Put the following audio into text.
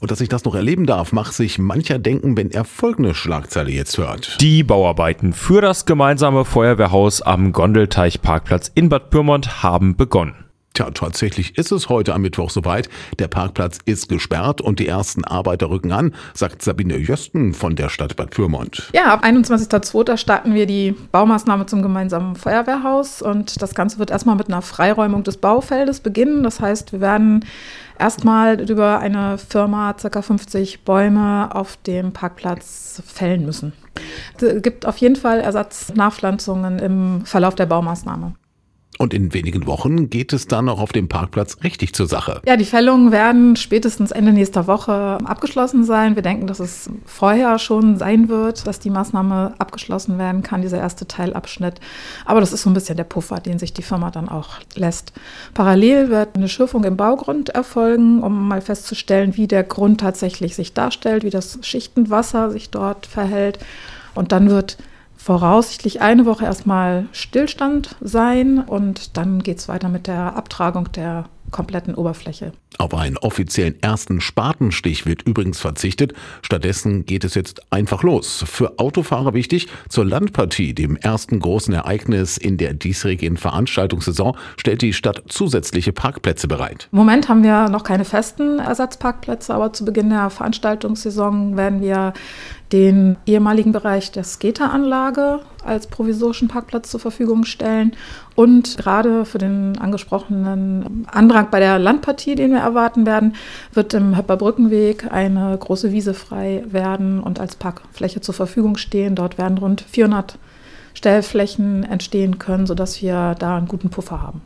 Und dass ich das noch erleben darf, macht sich mancher denken, wenn er folgende Schlagzeile jetzt hört. Die Bauarbeiten für das gemeinsame Feuerwehrhaus am Gondelteichparkplatz in Bad Pyrmont haben begonnen. Tja, tatsächlich ist es heute am Mittwoch soweit. Der Parkplatz ist gesperrt und die ersten Arbeiter rücken an, sagt Sabine Jösten von der Stadt Bad Pyrmont. Ja, ab 21.02. starten wir die Baumaßnahme zum gemeinsamen Feuerwehrhaus und das Ganze wird erstmal mit einer Freiräumung des Baufeldes beginnen. Das heißt, wir werden erstmal über eine Firma ca. 50 Bäume auf dem Parkplatz fällen müssen. Es gibt auf jeden Fall Ersatznachpflanzungen im Verlauf der Baumaßnahme. Und in wenigen Wochen geht es dann auch auf dem Parkplatz richtig zur Sache. Ja, die Fällungen werden spätestens Ende nächster Woche abgeschlossen sein. Wir denken, dass es vorher schon sein wird, dass die Maßnahme abgeschlossen werden kann, dieser erste Teilabschnitt. Aber das ist so ein bisschen der Puffer, den sich die Firma dann auch lässt. Parallel wird eine Schürfung im Baugrund erfolgen, um mal festzustellen, wie der Grund tatsächlich sich darstellt, wie das Schichtenwasser sich dort verhält. Und dann wird voraussichtlich eine Woche erstmal Stillstand sein und dann geht es weiter mit der Abtragung der kompletten Oberfläche. Auf einen offiziellen ersten Spatenstich wird übrigens verzichtet. Stattdessen geht es jetzt einfach los. Für Autofahrer wichtig, zur Landpartie, dem ersten großen Ereignis in der diesjährigen Veranstaltungssaison, stellt die Stadt zusätzliche Parkplätze bereit. Im Moment haben wir noch keine festen Ersatzparkplätze, aber zu Beginn der Veranstaltungssaison werden wir den ehemaligen Bereich der Skateranlage als provisorischen Parkplatz zur Verfügung stellen und gerade für den angesprochenen Andrang bei der Landpartie, den wir erwarten werden, wird im Höpperbrückenweg eine große Wiese frei werden und als Parkfläche zur Verfügung stehen. Dort werden rund 400 Stellflächen entstehen können, sodass wir da einen guten Puffer haben.